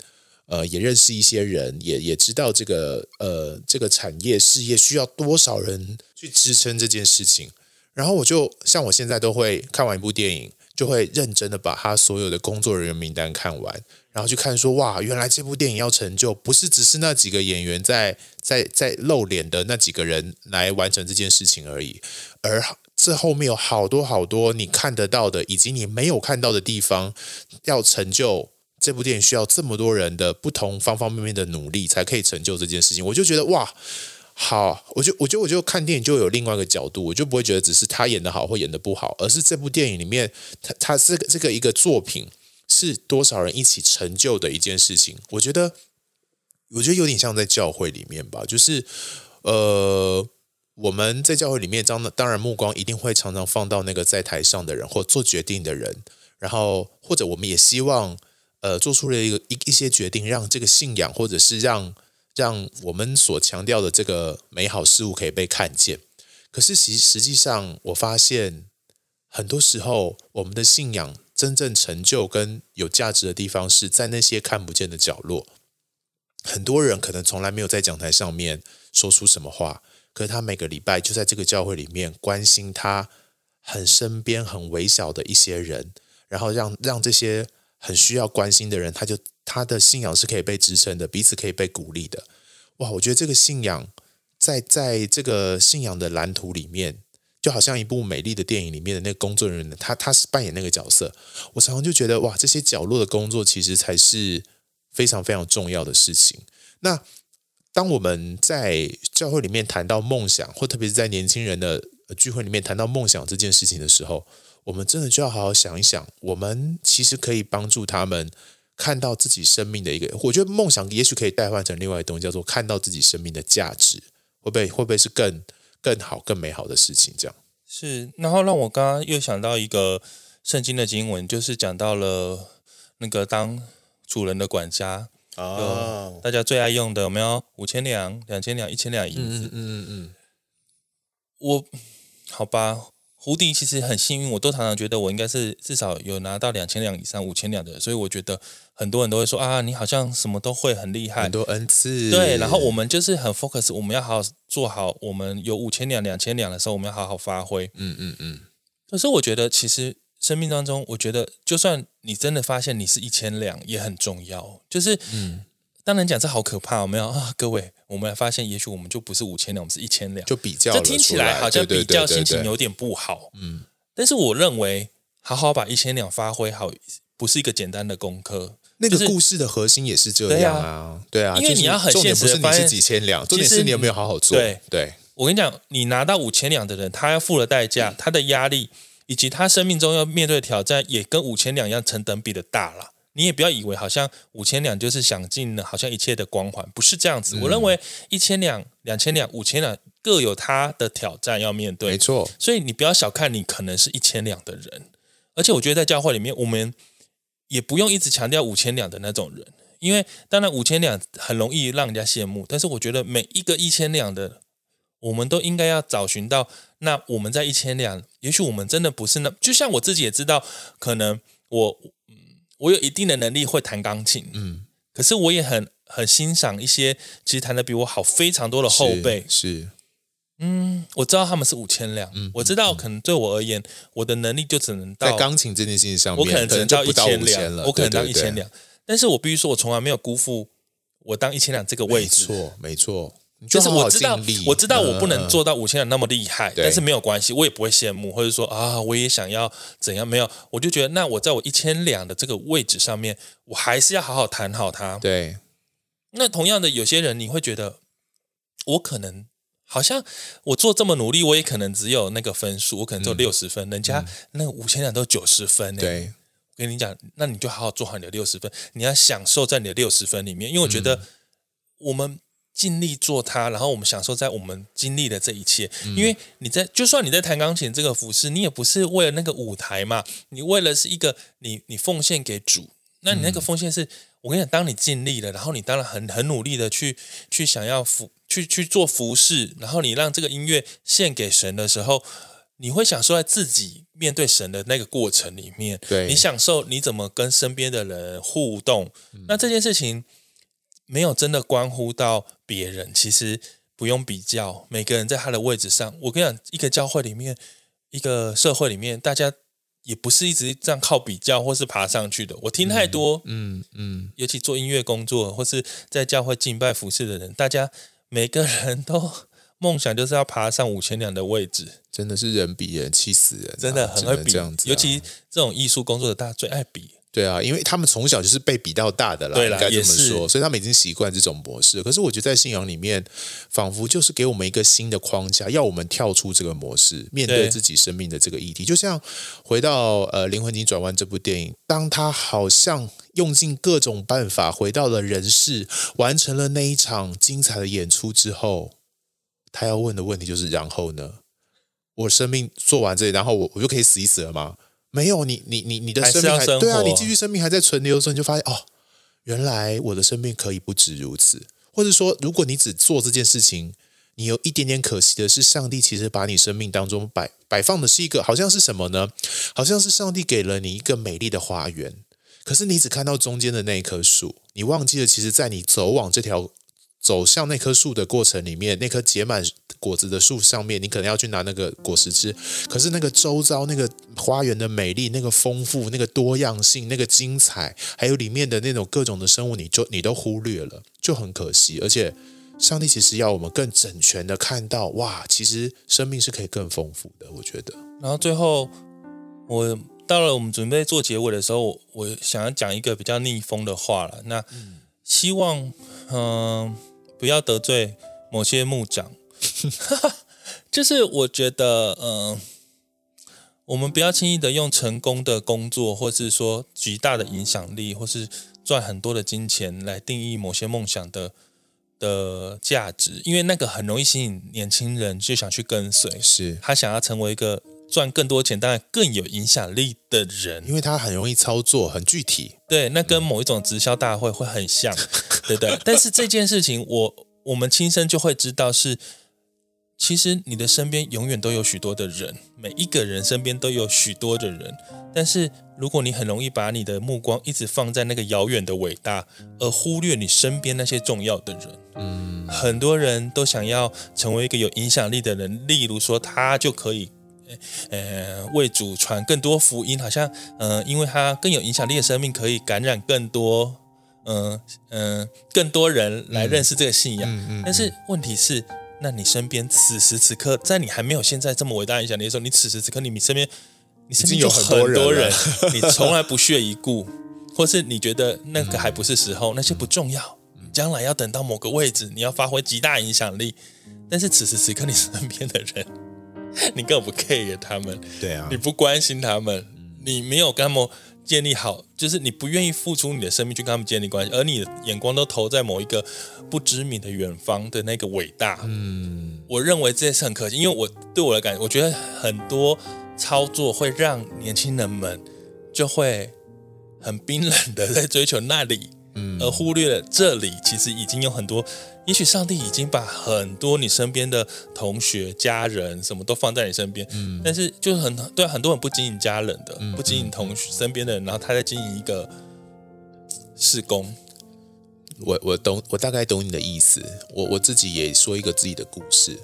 Speaker 5: 呃，也认识一些人，也也知道这个呃这个产业事业需要多少人去支撑这件事情。然后我就像我现在都会看完一部电影，就会认真的把他所有的工作人员名单看完。然后去看说哇，原来这部电影要成就，不是只是那几个演员在在在露脸的那几个人来完成这件事情而已，而这后面有好多好多你看得到的，以及你没有看到的地方，要成就这部电影需要这么多人的不同方方面面的努力才可以成就这件事情。我就觉得哇，好，我就我觉得我就看电影就有另外一个角度，我就不会觉得只是他演得好或演得不好，而是这部电影里面他他这个这个一个作品。是多少人一起成就的一件事情？我觉得，我觉得有点像在教会里面吧。就是，呃，我们在教会里面，当当然目光一定会常常放到那个在台上的人或做决定的人，然后或者我们也希望，呃，做出了一个一一些决定，让这个信仰或者是让让我们所强调的这个美好事物可以被看见。可是实实际上，我发现很多时候我们的信仰。真正成就跟有价值的地方是在那些看不见的角落。很多人可能从来没有在讲台上面说出什么话，可是他每个礼拜就在这个教会里面关心他很身边很微小的一些人，然后让让这些很需要关心的人，他就他的信仰是可以被支撑的，彼此可以被鼓励的。哇，我觉得这个信仰在在这个信仰的蓝图里面。就好像一部美丽的电影里面的那个工作人员，他他是扮演那个角色。我常常就觉得，哇，这些角落的工作其实才是非常非常重要的事情。那当我们在教会里面谈到梦想，或特别是在年轻人的聚会里面谈到梦想这件事情的时候，我们真的就要好好想一想，我们其实可以帮助他们看到自己生命的一个。我觉得梦想也许可以代换成另外一东西，叫做看到自己生命的价值，会不会会不会是更？更好、更美好的事情，这样
Speaker 4: 是。然后让我刚刚又想到一个圣经的经文，就是讲到了那个当主人的管家哦，大家最爱用的有没有？五千两、两千两、一千两银子。嗯嗯嗯，嗯。我好吧。胡迪其实很幸运，我都常常觉得我应该是至少有拿到两千两以上、五千两的，所以我觉得很多人都会说啊，你好像什么都会很厉害，
Speaker 5: 很多恩赐。
Speaker 4: 对，然后我们就是很 focus，我们要好好做好，我们有五千两、两千两的时候，我们要好好发挥。嗯嗯嗯。可是我觉得，其实生命当中，我觉得就算你真的发现你是一千两，也很重要。就是嗯。当然讲这好可怕，有没有啊？各位，我们来发现，也许我们就不是五千两，我们是一千两，
Speaker 5: 就比较，
Speaker 4: 这听起来好像比较心情有点不好。嗯，但是我认为，好好把一千两发挥好，不是一个简单的功课。
Speaker 5: 那个故事的核心也是这样啊，对啊，
Speaker 4: 因为你要很现实的发现，
Speaker 5: 是几千两，重点是你有没有好好做。
Speaker 4: 对，对我跟你讲，你拿到五千两的人，他要付的代价，嗯、他的压力，以及他生命中要面对的挑战，也跟五千两一样成等比的大了。你也不要以为好像五千两就是享尽了好像一切的光环，不是这样子。嗯、我认为一千两、两千两、五千两各有它的挑战要面对，
Speaker 5: 没错。
Speaker 4: 所以你不要小看你可能是一千两的人，而且我觉得在教会里面，我们也不用一直强调五千两的那种人，因为当然五千两很容易让人家羡慕，但是我觉得每一个一千两的，我们都应该要找寻到那我们在一千两，也许我们真的不是那，就像我自己也知道，可能我。我有一定的能力会弹钢琴，嗯，可是我也很很欣赏一些其实弹的比我好非常多的后辈，
Speaker 5: 是，是
Speaker 4: 嗯，我知道他们是五千两，
Speaker 5: 嗯
Speaker 4: 我知道可能对我而言，我的能力就只能到
Speaker 5: 在钢琴这件事情上面，
Speaker 4: 我可能只能
Speaker 5: 到
Speaker 4: 到一千两，我可能到一千两，但是我必须说，我从来没有辜负我当一千两这个位
Speaker 5: 没
Speaker 4: 置。
Speaker 5: 错，没错，你
Speaker 4: 就是我知道，我知道我不能
Speaker 5: 嗯。
Speaker 4: 做到五千两那么厉害，
Speaker 5: 对。
Speaker 4: 但是没有关系，我也不会羡慕，或者说啊，我也想要怎样，没有，我就觉得那我在我一千两的这个位置上面，我还是要好好谈好它。
Speaker 5: 对，
Speaker 4: 那同样的，有些人你会觉得，我可能好像我做这么努力，我也可能只有那个分数，我可能只有六十分，人家那五千两都九十分
Speaker 5: 对，
Speaker 4: 我跟你讲，那你就好好做好你的六十分，你要享受在你的六十分里面，因为我觉得我们尽力做它，然后我们享受在我们经历的这一切。因为你在，就算你在弹钢琴这个服饰，你也不是为了那个舞台嘛，你为了是一个你你奉献给主，那你那个奉献是，我跟你讲，当你尽力了，然后你当然很很努力的去去想要服去去做服饰，然后你让这个音乐献给神的时候。你会享受在自己面对神的那个过程里面，
Speaker 5: 对
Speaker 4: 你享受你怎么跟身边的人互动。那这件事情没有真的关乎到别人，其实不用比较，每个人在他的位置上。我跟你讲，一个教会里面，一个社会里面，大家也不是一直这样靠比较或是爬上去的。我听太多，
Speaker 5: 嗯嗯，
Speaker 4: 尤其做音乐工作或是在教会敬拜服侍的人，大家每个人都梦想就是要爬上五千两的位置。
Speaker 5: 真的是人比人气死人啊，
Speaker 4: 真的很会比，
Speaker 5: 这样子啊，
Speaker 4: 尤其这种艺术工作的，大家最爱比。
Speaker 5: 对啊，因为他们从小就是被比到大的啦，
Speaker 4: 对啦
Speaker 5: 应该
Speaker 4: 这么
Speaker 5: 说，所以他们已经习惯这种模式。可是我觉得在信仰里面，仿佛就是给我们一个新的框架，要我们跳出这个模式，面对
Speaker 4: 对
Speaker 5: 自己生命的这个议题。就像回到呃《灵魂急转弯》这部电影，当他好像用尽各种办法回到了人世，完成了那一场精彩的演出之后，他要问的问题就是：然后呢？我生命做完这里，然后我我就可以死一死了吗？没有，你你你你的生命
Speaker 4: 还
Speaker 5: 对啊，你继续生命还在存留的时候，你就发现哦，原来我的生命可以不止如此。或者说，如果你只做这件事情，你有一点点可惜的是，上帝其实把你生命当中摆摆放的是一个，好像是什么呢？好像是上帝给了你一个美丽的花园，可是你只看到中间的那一棵树，你忘记了，其实在你走往这条。走向那棵树的过程里面，那棵结满果子的树上面，你可能要去拿那个果实吃。可是那个周遭那个花园的美丽、那个丰富、那个多样性、那个精彩，还有里面的那种各种的生物，你就你都忽略了，就很可惜。而且，上帝其实要我们更整全的看到，哇，其实生命是可以更丰富的。我觉得。
Speaker 4: 然后最后，我到了我们准备做结尾的时候，我想要讲一个比较逆风的话了。那希望，嗯、不要得罪某些牧长，就是我觉得，嗯、呃，我们不要轻易的用成功的工作，或是说极大的影响力，或是赚很多的金钱来定义某些梦想的的价值，因为那个很容易吸引年轻人就想去跟随，
Speaker 5: 是。
Speaker 4: 他想要成为一个赚更多钱，当然更有影响力的人，
Speaker 5: 因为他很容易操作，很具体。
Speaker 4: 对，那跟某一种直销大会会很像，对不对？但是这件事情我，我我们亲身就会知道是，其实你的身边永远都有许多的人，每一个人身边都有许多的人。但是如果你很容易把你的目光一直放在那个遥远的伟大，而忽略你身边那些重要的人，嗯，很多人都想要成为一个有影响力的人，例如说他就可以。呃，为主传更多福音，好像，呃，因为他更有影响力的生命，可以感染更多，嗯、呃、嗯、呃，更多人来认识这个信仰。
Speaker 5: 嗯嗯嗯、
Speaker 4: 但是问题是，那你身边此时此刻，在你还没有现在这么伟大影响力的时候，你此时此刻，你身边，你身边有很多人，你从来不屑一顾，或是你觉得那个还不是时候，嗯、那些不重要，将来要等到某个位置，你要发挥极大影响力。但是此时此刻，你身边的人。你根本不 care 他们，
Speaker 5: 对啊，
Speaker 4: 你不关心他们，你没有跟他们建立好，就是你不愿意付出你的生命去跟他们建立关系，而你的眼光都投在某一个不知名的远方的那个伟大。嗯，我认为这是很可惜，因为我对我的感觉，我觉得很多操作会让年轻人们就会很冰冷的在追求那里，嗯，而忽略了这里其实已经有很多。也许上帝已经把很多你身边的同学、家人什么都放在你身边，嗯，但是就是很对很多人不经营家人的，嗯、不经营同学身边的人，然后他在经营一个事工。
Speaker 5: 我我懂，我大概懂你的意思。我我自己也说一个自己的故事，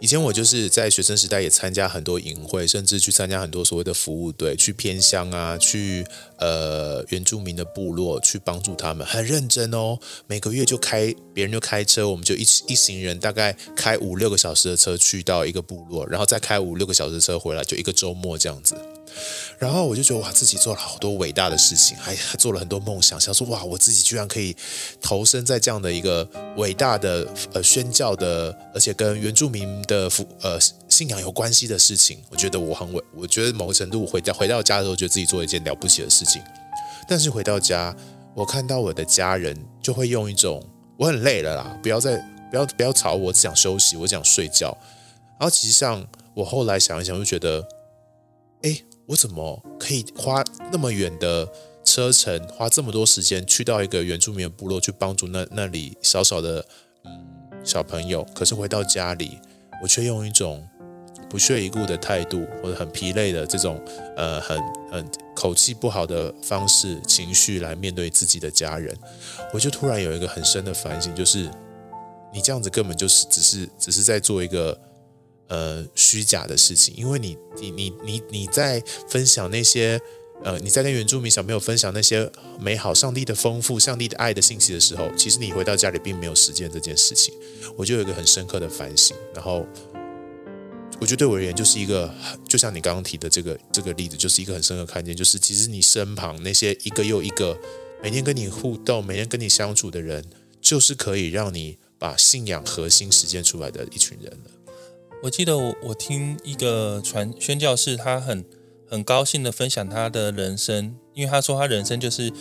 Speaker 5: 以前我就是在学生时代也参加很多营会，甚至去参加很多所谓的服务队，去偏乡啊，去呃原住民的部落去帮助他们，很认真哦。每个月就开别人就开车，我们就一一行人大概开五六个小时的车去到一个部落，然后再开五六个小时的车回来，就一个周末这样子。然后我就觉得哇，自己做了好多伟大的事情，还还做了很多梦想，想说哇，我自己居然可以投身在这样的一个伟大的呃宣教的，而且跟原住民的福呃信仰有关系的事情。我觉得我很伟，我觉得某个程度回到回到家的时候，觉得自己做一件了不起的事情。但是回到家，我看到我的家人就会用一种我很累了啦，不要再不要不要吵我，只想休息，我想睡觉。然后其实上我后来想一想，就觉得，哎。我怎么可以花那么远的车程，花这么多时间去到一个原住民的部落去帮助那那里少少的嗯小朋友？可是回到家里，我却用一种不屑一顾的态度，或者很疲累的这种呃很很口气不好的方式、情绪来面对自己的家人。我就突然有一个很深的反省，就是你这样子根本就是只是只是在做一个。呃，虚假的事情，因为你，你，你，你，你在分享那些，呃，你在跟原住民小朋友分享那些美好、上帝的丰富、上帝的爱的信息的时候，其实你回到家里并没有实践这件事情。我就有一个很深刻的反省，然后我觉得对我而言，就是一个，就像你刚刚提的这个这个例子，就是一个很深刻看见，就是其实你身旁那些一个又一个每天跟你互动、每天跟你相处的人，就是可以让你把信仰核心实践出来的一群人了。
Speaker 4: 我记得我我听一个传宣教士，他很很高兴的分享他的人生，因为他说他人生就是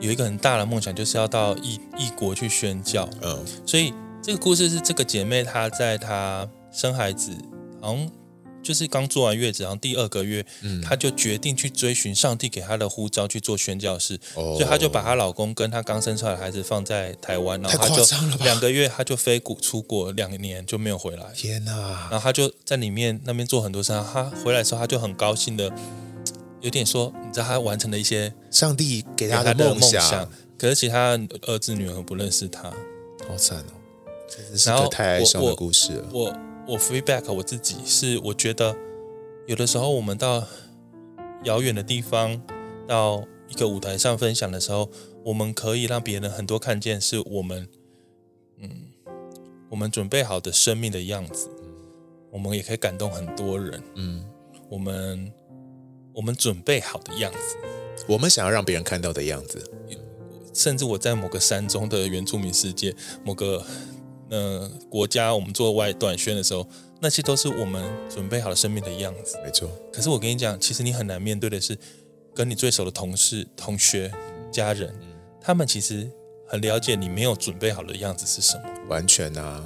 Speaker 4: 有一个很大的梦想，就是要到异异国去宣教。嗯，所以这个故事是这个姐妹她在她生孩子，好像。就是刚做完月子，然后第二个月，嗯，她就决定去追寻上帝给她的呼召，去做宣教士。哦，所以她就把她老公跟她刚生出来的孩子放在台湾，然后她就两个月，她就飞国出国两年就没有回来。
Speaker 5: 天哪！
Speaker 4: 然后她就在里面那边做很多事。她回来的时候，她就很高兴的，有点说，你知道，她完成了一些
Speaker 5: 上帝给她的梦想。
Speaker 4: 梦想，可是其他儿子女儿不认识她，
Speaker 5: 好惨哦！这是个太哀伤的故事了。
Speaker 4: 我。我我 feedback 我自己是，我觉得有的时候我们到遥远的地方，到一个舞台上分享的时候，我们可以让别人很多看见是我们，嗯，我们准备好的生命的样子，我们也可以感动很多人，嗯，我们我们准备好的样子，
Speaker 5: 我们想要让别人看到的样子，
Speaker 4: 甚至我在某个山中的原住民世界，某个。呃，国家我们做外短宣的时候，那些都是我们准备好了生命的样子。
Speaker 5: 没错。
Speaker 4: 可是我跟你讲，其实你很难面对的是，跟你最熟的同事、同学、家人，嗯、他们其实很了解你没有准备好的样子是什么。
Speaker 5: 完全啊。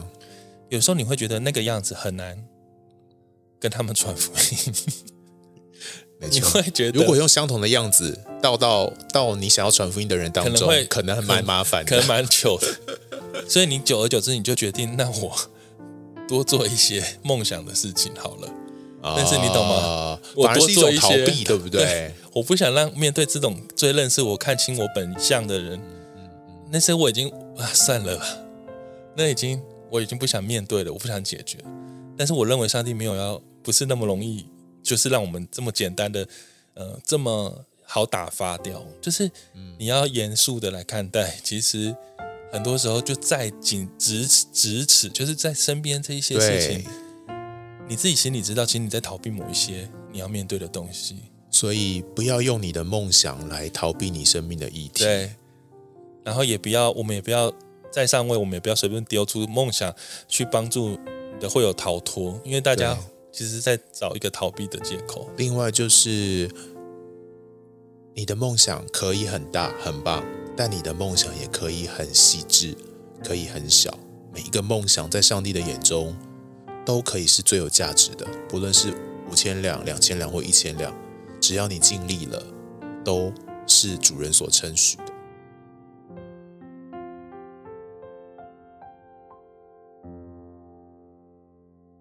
Speaker 4: 有时候你会觉得那个样子很难跟他们传福音。
Speaker 5: 你会觉得，如果用相同的样子到到到你想要传福音的人当中，可能会可能还蛮麻烦的，
Speaker 4: 可能蛮糗的。所以你久而久之，你就决定，那我多做一些梦想的事情好了。啊、但是你懂吗？我多做一些，
Speaker 5: 逃避，对不对？对，
Speaker 4: 我不想让面对这种最认识我、看清我本相的人，那些我已经啊算了吧，那已经我已经不想面对了，我不想解决。但是我认为上帝没有要，不是那么容易，就是让我们这么简单的，呃，这么好打发掉。就是你要严肃的来看待，其实。很多时候就在仅咫咫尺，就是在身边这一些事情，你自己心里知道，其实你在逃避某一些你要面对的东西。
Speaker 5: 所以不要用你的梦想来逃避你生命的议题。
Speaker 4: 对，然后也不要，我们也不要在上位，我们也不要随便丢出梦想去帮助你的会有逃脱，因为大家其实在找一个逃避的借口。
Speaker 5: 另外就是你的梦想可以很大很棒。但你的梦想也可以很细致，可以很小。每一个梦想在上帝的眼中都可以是最有价值的，不论是五千两、两千两或一千两，只要你尽力了，都是主人所称许的。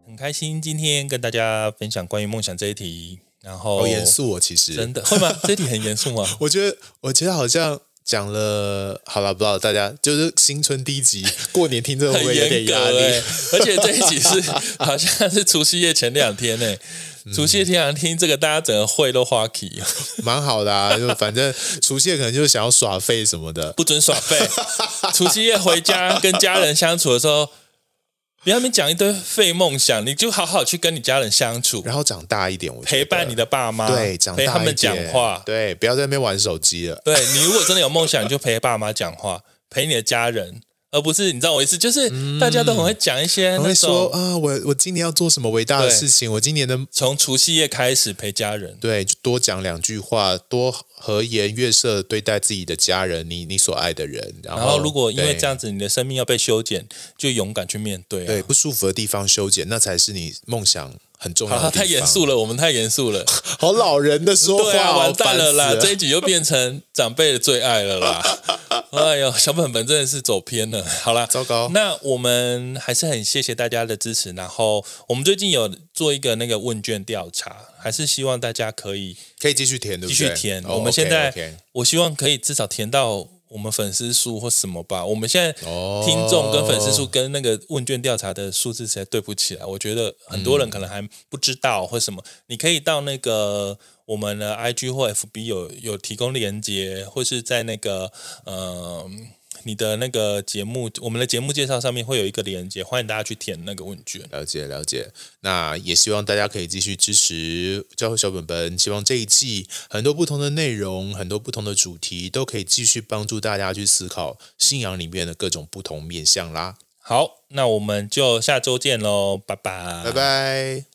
Speaker 4: 很开心今天跟大家分享关于梦想这一题，然后
Speaker 5: 好严肃哦，其实
Speaker 4: 真的会吗？这一题很严肃吗？
Speaker 5: 我觉得，我觉得好像。讲了，好了，不知道大家就是新春第一集，过年听这个会不会有点压力？
Speaker 4: 欸、而且这一集是好像是除夕夜前两天呢、欸。除夕夜前两天，这个大家整个会都花起，
Speaker 5: 蛮好的啊。就反正除夕夜可能就是想要耍废什么的，
Speaker 4: 不准耍废。除夕夜回家跟家人相处的时候。别让他们讲一堆废梦想，你就好好去跟你家人相处，
Speaker 5: 然后长大一点，我
Speaker 4: 陪伴你的爸妈，
Speaker 5: 对，长大，
Speaker 4: 陪他们讲话，
Speaker 5: 对，不要在那边玩手机了。
Speaker 4: 对，你如果真的有梦想，你就陪爸妈讲话，陪你的家人。而不是你知道我意思，就是大家都很会讲一些，
Speaker 5: 会说啊，我我今年要做什么伟大的事情，我今年的
Speaker 4: 从除夕夜开始陪家人，
Speaker 5: 对，就多讲两句话，多和颜悦色对待自己的家人，你你所爱的人。然后，
Speaker 4: 然后如果因为这样子，你的生命要被修剪，就勇敢去面对，
Speaker 5: 对不舒服的地方修剪，那才是你梦想。很重要。
Speaker 4: 好，太严肃了，我们太严肃了。
Speaker 5: 好老人的说话，
Speaker 4: 啊、完蛋了啦！这一集又变成长辈的最爱了啦。哎呦，小本本真的是走偏了。好啦，
Speaker 5: 糟糕。
Speaker 4: 那我们还是很谢谢大家的支持。然后我们最近有做一个那个问卷调查，还是希望大家可以
Speaker 5: 可以继续填，
Speaker 4: 继续填。我们现在，我希望可以至少填到。我们粉丝数或什么吧，我们现在听众跟粉丝数跟那个问卷调查的数字实在对不起来，我觉得很多人可能还不知道或什么，你可以到那个我们的 IG 或 FB 有有提供链接，或是在那个嗯。呃你的那个节目，我们的节目介绍上面会有一个链接，欢迎大家去填那个问卷。
Speaker 5: 了解了解，那也希望大家可以继续支持教会小本本，希望这一季很多不同的内容，很多不同的主题，都可以继续帮助大家去思考信仰里面的各种不同面向啦。
Speaker 4: 好，那我们就下周见喽，拜拜，
Speaker 5: 拜拜。